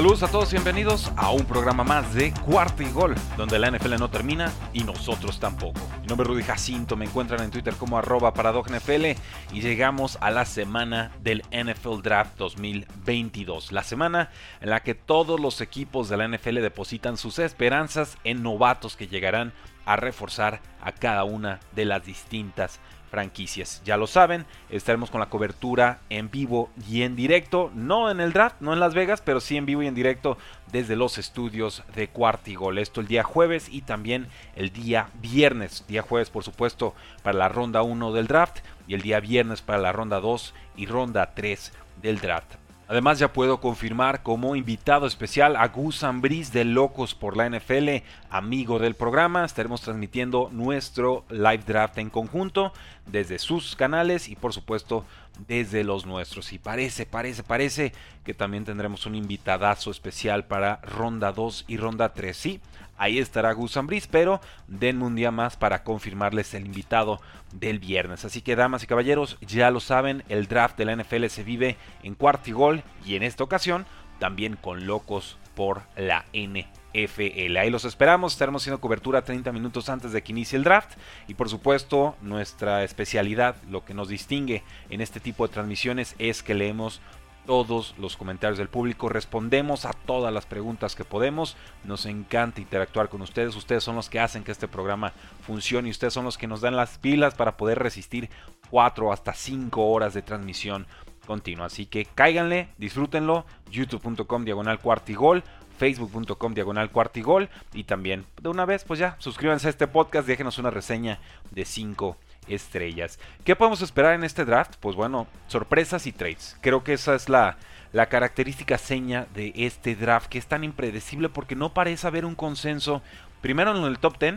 Saludos a todos, bienvenidos a un programa más de Cuarto y Gol, donde la NFL no termina y nosotros tampoco. Mi nombre es Rudy Jacinto, me encuentran en Twitter como arroba NFL y llegamos a la semana del NFL Draft 2022, la semana en la que todos los equipos de la NFL depositan sus esperanzas en novatos que llegarán a reforzar a cada una de las distintas franquicias. Ya lo saben, estaremos con la cobertura en vivo y en directo, no en el draft, no en Las Vegas, pero sí en vivo y en directo desde los estudios de Cuartigol. Esto el día jueves y también el día viernes. Día jueves, por supuesto, para la ronda 1 del draft y el día viernes para la ronda 2 y ronda 3 del draft. Además ya puedo confirmar como invitado especial a Gus Ambris de Locos por la NFL, amigo del programa. Estaremos transmitiendo nuestro live draft en conjunto desde sus canales y por supuesto desde los nuestros. Y parece, parece, parece que también tendremos un invitadazo especial para ronda 2 y ronda 3. Sí, ahí estará Gus Ambris, pero denme un día más para confirmarles el invitado del viernes. Así que damas y caballeros, ya lo saben, el draft de la NFL se vive en cuartigol y en esta ocasión también con locos por la NFL. Ahí los esperamos, estaremos haciendo cobertura 30 minutos antes de que inicie el draft y por supuesto nuestra especialidad, lo que nos distingue en este tipo de transmisiones es que leemos todos los comentarios del público, respondemos a todas las preguntas que podemos, nos encanta interactuar con ustedes, ustedes son los que hacen que este programa funcione y ustedes son los que nos dan las pilas para poder resistir 4 hasta 5 horas de transmisión continua, así que cáiganle, disfrútenlo, youtube.com diagonal cuartigol, facebook.com diagonal cuartigol. Y también de una vez pues ya suscríbanse a este podcast, déjenos una reseña de 5 estrellas. ¿Qué podemos esperar en este draft? Pues bueno, sorpresas y trades. Creo que esa es la, la característica seña de este draft que es tan impredecible porque no parece haber un consenso, primero en el top 10,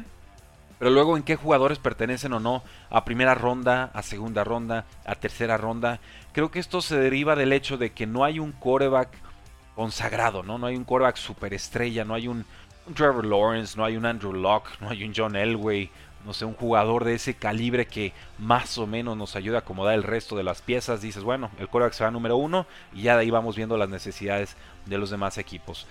pero luego en qué jugadores pertenecen o no a primera ronda, a segunda ronda, a tercera ronda. Creo que esto se deriva del hecho de que no hay un coreback consagrado, ¿no? No hay un coreback superestrella, no hay un, un Trevor Lawrence, no hay un Andrew Locke, no hay un John Elway, no sé, un jugador de ese calibre que más o menos nos ayuda a acomodar el resto de las piezas, dices, bueno, el coreback será número uno y ya de ahí vamos viendo las necesidades de los demás equipos.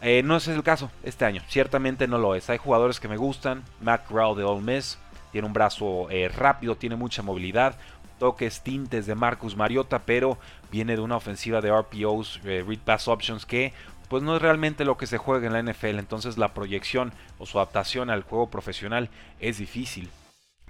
Eh, no es el caso este año, ciertamente no lo es. Hay jugadores que me gustan, Matt de Ole Miss, tiene un brazo eh, rápido, tiene mucha movilidad, toques, tintes de Marcus Mariota, pero viene de una ofensiva de RPOs, eh, Read Pass Options, que pues no es realmente lo que se juega en la NFL, entonces la proyección o su adaptación al juego profesional es difícil.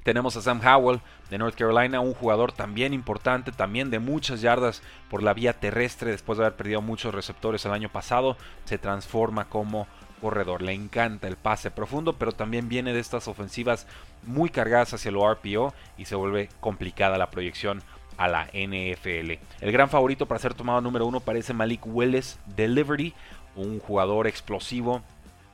Tenemos a Sam Howell de North Carolina, un jugador también importante, también de muchas yardas por la vía terrestre, después de haber perdido muchos receptores el año pasado, se transforma como corredor. Le encanta el pase profundo, pero también viene de estas ofensivas muy cargadas hacia el RPO y se vuelve complicada la proyección a la NFL. El gran favorito para ser tomado número uno parece Malik Willis de Liberty, un jugador explosivo,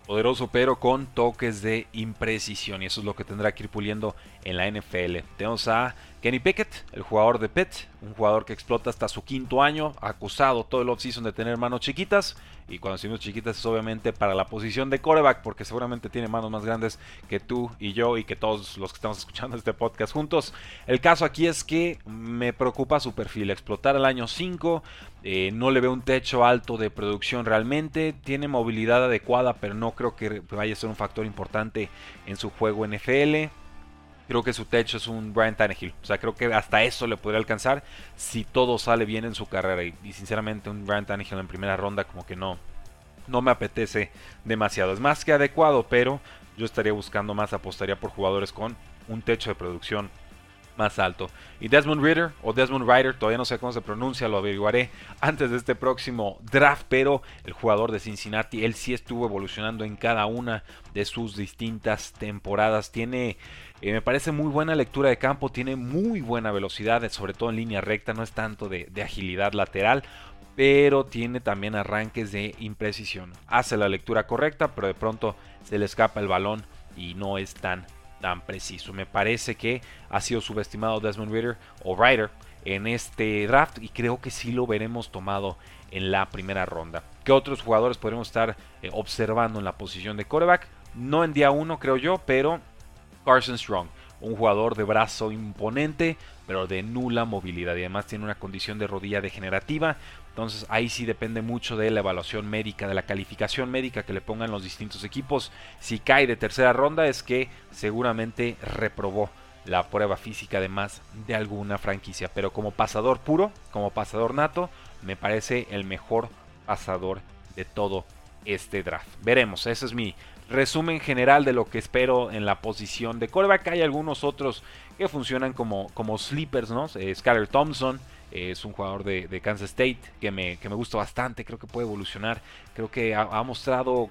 poderoso, pero con toques de imprecisión. Y eso es lo que tendrá que ir puliendo en la NFL. Tenemos a Kenny Pickett, el jugador de Pitt, un jugador que explota hasta su quinto año, acusado todo el offseason de tener manos chiquitas. Y cuando decimos chiquitas es obviamente para la posición de coreback, porque seguramente tiene manos más grandes que tú y yo y que todos los que estamos escuchando este podcast juntos. El caso aquí es que me preocupa su perfil, explotar el año 5, eh, no le veo un techo alto de producción realmente, tiene movilidad adecuada, pero no creo que vaya a ser un factor importante en su juego NFL creo que su techo es un Brian Tannehill. O sea, creo que hasta eso le podría alcanzar si todo sale bien en su carrera. Y, sinceramente, un Brian Tannehill en primera ronda, como que no, no me apetece demasiado. Es más que adecuado, pero yo estaría buscando más, apostaría por jugadores con un techo de producción más alto. Y Desmond Ritter o Desmond Ryder, todavía no sé cómo se pronuncia, lo averiguaré antes de este próximo draft, pero el jugador de Cincinnati, él sí estuvo evolucionando en cada una de sus distintas temporadas. Tiene, eh, me parece muy buena lectura de campo, tiene muy buena velocidad, sobre todo en línea recta, no es tanto de, de agilidad lateral pero tiene también arranques de imprecisión. Hace la lectura correcta, pero de pronto se le escapa el balón y no es tan tan preciso. Me parece que ha sido subestimado Desmond Ritter o Ryder en este draft y creo que sí lo veremos tomado en la primera ronda. ¿Qué otros jugadores podremos estar eh, observando en la posición de quarterback? No en día 1 creo yo, pero Carson Strong, un jugador de brazo imponente, pero de nula movilidad y además tiene una condición de rodilla degenerativa. Entonces ahí sí depende mucho de la evaluación médica, de la calificación médica que le pongan los distintos equipos. Si cae de tercera ronda es que seguramente reprobó la prueba física de más de alguna franquicia. Pero como pasador puro, como pasador nato, me parece el mejor pasador de todo este draft. Veremos, ese es mi resumen general de lo que espero en la posición de coreback. Hay algunos otros que funcionan como, como sleepers, ¿no? Eh, Skyler Thompson, es un jugador de, Kansas State que me, que me, gusta bastante, creo que puede evolucionar, creo que ha, mostrado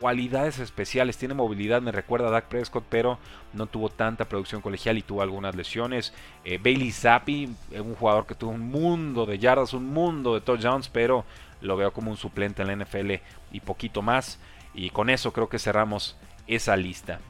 cualidades especiales, tiene movilidad, me recuerda a Dak Prescott, pero no tuvo tanta producción colegial y tuvo algunas lesiones. Eh, Bailey Zappi, eh, un jugador que tuvo un mundo de yardas, un mundo de touchdowns, pero lo veo como un suplente en la NFL y poquito más. Y con eso creo que cerramos esa lista.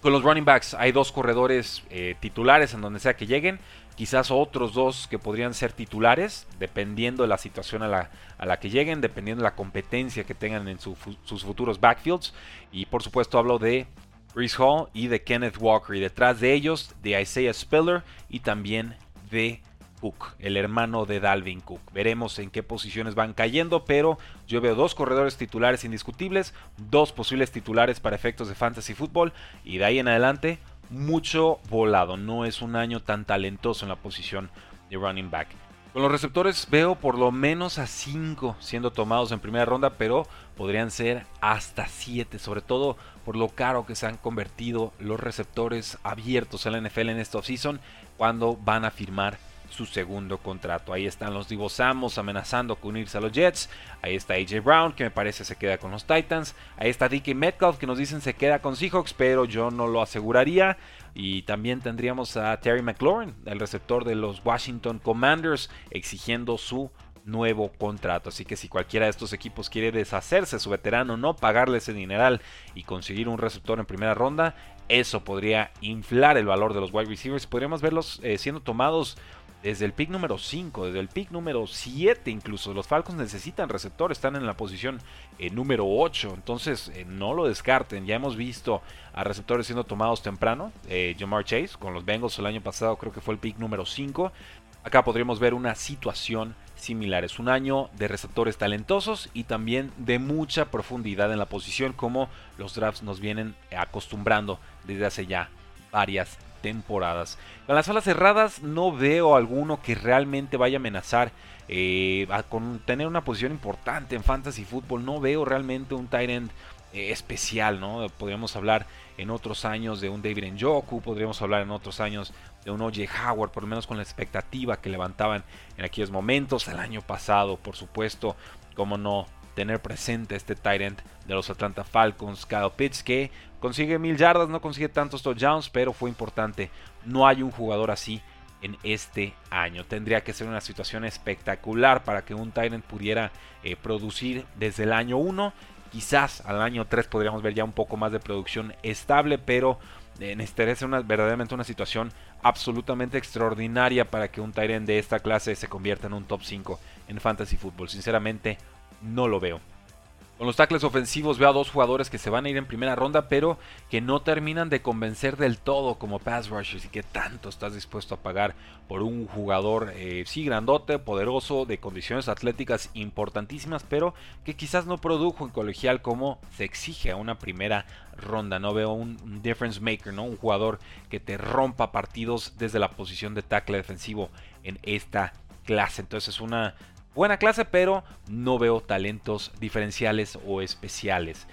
Con los running backs hay dos corredores eh, titulares en donde sea que lleguen quizás otros dos que podrían ser titulares, dependiendo de la situación a la, a la que lleguen, dependiendo de la competencia que tengan en sus futuros backfields. Y por supuesto hablo de Chris Hall y de Kenneth Walker. Y detrás de ellos de Isaiah Spiller y también de Cook, el hermano de Dalvin Cook. Veremos en qué posiciones van cayendo, pero yo veo dos corredores titulares indiscutibles, dos posibles titulares para efectos de fantasy fútbol y de ahí en adelante mucho volado. No es un año tan talentoso en la posición de running back. Con los receptores veo por lo menos a 5 siendo tomados en primera ronda, pero podrían ser hasta 7, sobre todo por lo caro que se han convertido los receptores abiertos en la NFL en esta offseason cuando van a firmar su segundo contrato. Ahí están los Divo Samos amenazando con unirse a los Jets. Ahí está AJ Brown, que me parece se queda con los Titans. Ahí está Dickie Metcalf, que nos dicen se queda con Seahawks, pero yo no lo aseguraría. Y también tendríamos a Terry McLaurin, el receptor de los Washington Commanders, exigiendo su nuevo contrato. Así que si cualquiera de estos equipos quiere deshacerse de su veterano, no pagarle ese dineral y conseguir un receptor en primera ronda, eso podría inflar el valor de los wide receivers. Podríamos verlos eh, siendo tomados desde el pick número 5, desde el pick número 7 incluso. Los Falcons necesitan receptor, están en la posición eh, número 8, entonces eh, no lo descarten. Ya hemos visto a receptores siendo tomados temprano. Eh, Jamar Chase con los Bengals el año pasado creo que fue el pick número 5. Acá podríamos ver una situación similar. Es un año de receptores talentosos y también de mucha profundidad en la posición como los drafts nos vienen acostumbrando desde hace ya varias temporadas. Con las alas cerradas no veo alguno que realmente vaya a amenazar eh, con tener una posición importante en fantasy fútbol. No veo realmente un tight eh, especial, ¿no? Podríamos hablar en otros años de un David Njoku, podríamos hablar en otros años de un OJ Howard, por lo menos con la expectativa que levantaban en aquellos momentos. El año pasado, por supuesto, como no tener presente este tight de los Atlanta Falcons, Kyle Pitts, que consigue mil yardas, no consigue tantos touchdowns, pero fue importante. No hay un jugador así en este año. Tendría que ser una situación espectacular para que un Tyrant pudiera eh, producir desde el año 1. Quizás al año 3 podríamos ver ya un poco más de producción estable, pero eh, necesitaría ser una, verdaderamente una situación absolutamente extraordinaria para que un Tyrant de esta clase se convierta en un top 5 en Fantasy Football. Sinceramente, no lo veo. Con los tackles ofensivos veo a dos jugadores que se van a ir en primera ronda, pero que no terminan de convencer del todo como pass rushers y que tanto estás dispuesto a pagar por un jugador, eh, sí, grandote, poderoso, de condiciones atléticas importantísimas, pero que quizás no produjo en colegial como se exige a una primera ronda. No veo un difference maker, ¿no? Un jugador que te rompa partidos desde la posición de tackle defensivo en esta clase. Entonces es una buena clase, pero no veo talentos diferenciales o especiales.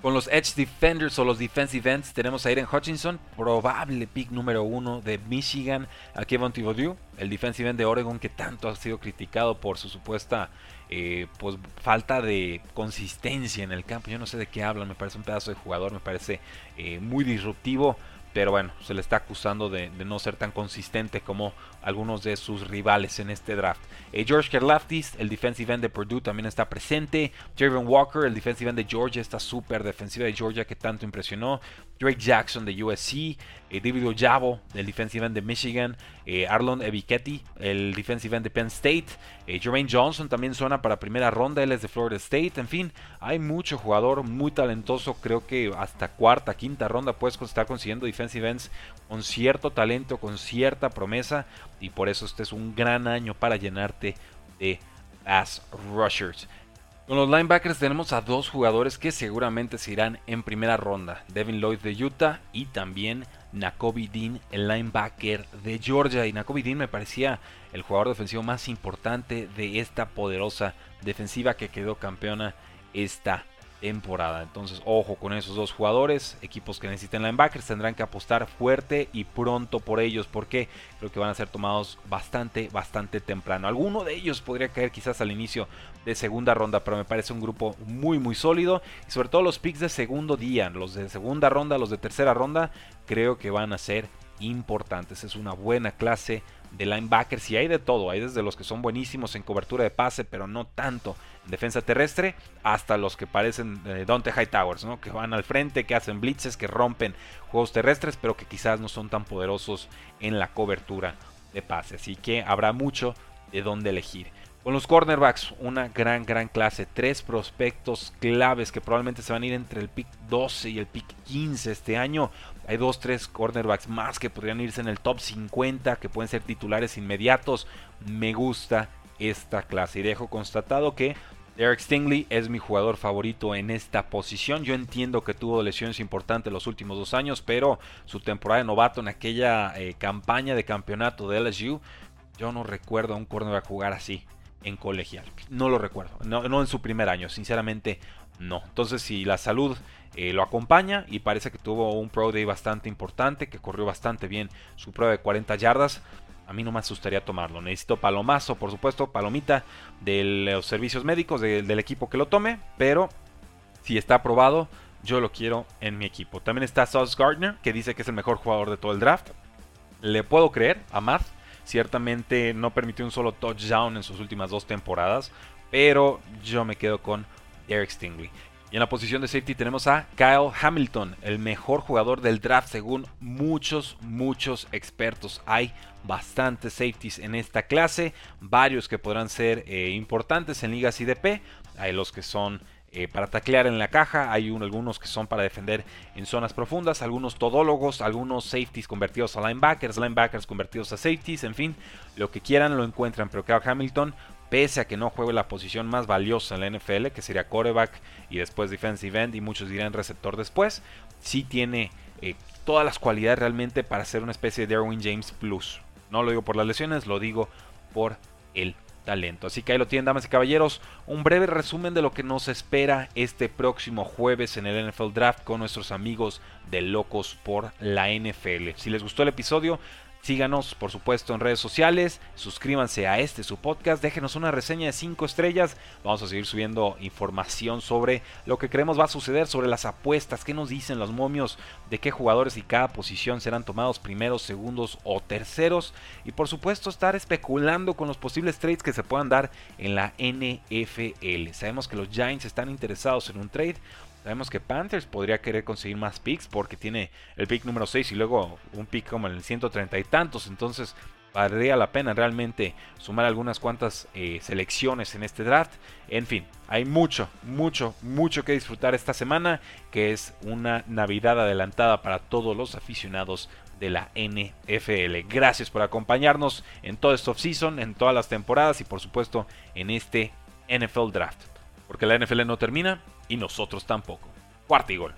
Con los Edge Defenders o los Defensive Ends tenemos a Aiden Hutchinson, probable pick número uno de Michigan, a Kevin Thibodeau, el defensive end de Oregon que tanto ha sido criticado por su supuesta eh, pues, falta de consistencia en el campo. Yo no sé de qué hablan, me parece un pedazo de jugador, me parece eh, muy disruptivo. Pero bueno, se le está acusando de, no ser tan consistente como algunos de sus rivales en este draft. Eh, George Karlaftis, el defensive end de Purdue, también está presente. Javon Walker, el defensive end de Georgia, esta súper defensiva de Georgia que tanto impresionó. Drake Jackson de USC, eh, David Ojabo, el defensive end de Michigan, eh, Arlon Ebiketti, el defensive end de Penn State, eh, Jermaine Johnson también suena para primera ronda, él es de Florida State, en fin, hay mucho jugador muy talentoso, creo que hasta cuarta, quinta ronda puedes estar consiguiendo defensive ends con cierto talento, con cierta promesa, y por eso este es un gran año para llenarte de pass rushers. Con los linebackers tenemos a dos jugadores que seguramente se irán en primera ronda. Devin Lloyd de Utah y también Nakobe Dean, el linebacker de Georgia. Y Nakobe Dean me parecía el jugador defensivo más importante de esta poderosa defensiva que quedó campeona esta temporada. Entonces, ojo con esos dos jugadores. Equipos que necesiten linebackers tendrán que apostar fuerte y pronto por ellos, porque creo que van a ser tomados bastante, bastante temprano. Alguno de ellos podría caer quizás al inicio de segunda ronda, pero me parece un grupo muy, muy sólido. Y sobre todo los picks de segundo día, los de segunda ronda, los de tercera ronda, creo que van a ser importantes. Es una buena clase de linebackers y hay de todo. Hay desde los que son buenísimos en cobertura de pase, pero no tanto en defensa terrestre, hasta los que parecen eh, Dante Hightowers, ¿no? que van al frente, que hacen blitzes, que rompen juegos terrestres, pero que quizás no son tan poderosos en la cobertura de pase. Así que habrá mucho de dónde elegir. Con los cornerbacks, una gran, gran clase. Tres prospectos claves que probablemente se van a ir entre el pick 12 y el pick 15 este año. Hay dos, tres cornerbacks más que podrían irse en el top 50, que pueden ser titulares inmediatos. Me gusta esta clase y dejo constatado que Derek Stingley es mi jugador favorito en esta posición. Yo entiendo que tuvo lesiones importantes los últimos dos años, pero su temporada de novato en aquella eh, campaña de campeonato de LSU, yo no recuerdo a un cornerback jugar así en colegial. No lo recuerdo. No, en su primer año, sinceramente no. Entonces, si la salud eh, lo acompaña y parece que tuvo un Pro Day bastante importante, que corrió bastante bien su prueba de 40 yardas, a mí no me asustaría tomarlo. Necesito palomazo, por supuesto, palomita de los servicios médicos del equipo que lo tome, pero si está aprobado, yo lo quiero en mi equipo. También está Sauce Gardner, que dice que es el mejor jugador de todo el draft. Le puedo creer a Matt, Ciertamente no permitió un solo touchdown en sus últimas dos temporadas, pero yo me quedo con Eric Stingley. Y en la posición de safety tenemos a Kyle Hamilton, el mejor jugador del draft según muchos, muchos expertos. Hay bastantes safeties en esta clase, varios que podrán ser eh, importantes en ligas IDP. Hay los que son eh, para taclear en la caja. Hay algunos que son para defender en zonas profundas, algunos todólogos, algunos safeties convertidos a linebackers, linebackers convertidos a safeties, en fin, lo que quieran lo encuentran. Pero Kyle Hamilton, pese a que no juegue la posición más valiosa en la NFL, que sería quarterback y después defensive end, y muchos dirán receptor después, sí tiene eh, todas las cualidades realmente para ser una especie de Derwin James Plus. No lo digo por las lesiones, lo digo por el talento. Así que ahí lo tienen, damas y caballeros. Un breve resumen de lo que nos espera este próximo jueves en el NFL Draft con nuestros amigos de Locos por la NFL. Si les gustó el episodio, Síganos, por supuesto, en redes sociales. Suscríbanse a este su podcast. Déjenos una reseña de 5 estrellas. Vamos a seguir subiendo información sobre lo que creemos va a suceder, sobre las apuestas, qué nos dicen los momios, de qué jugadores y cada posición serán tomados primeros, segundos o terceros. Y por supuesto, estar especulando con los posibles trades que se puedan dar en la NFL. Sabemos que los Giants están interesados en un trade. Sabemos que Panthers podría querer conseguir más picks porque tiene el pick número 6 y luego un pick como el 130 y tantos. Entonces valdría la pena realmente sumar algunas cuantas eh, selecciones en este draft. En fin, hay mucho, mucho, mucho que disfrutar esta semana, que es una Navidad adelantada para todos los aficionados de la NFL. Gracias por acompañarnos en todo este offseason, en todas las temporadas y por supuesto en este NFL Draft. Porque la NFL no termina y nosotros tampoco. Cuarto y gol.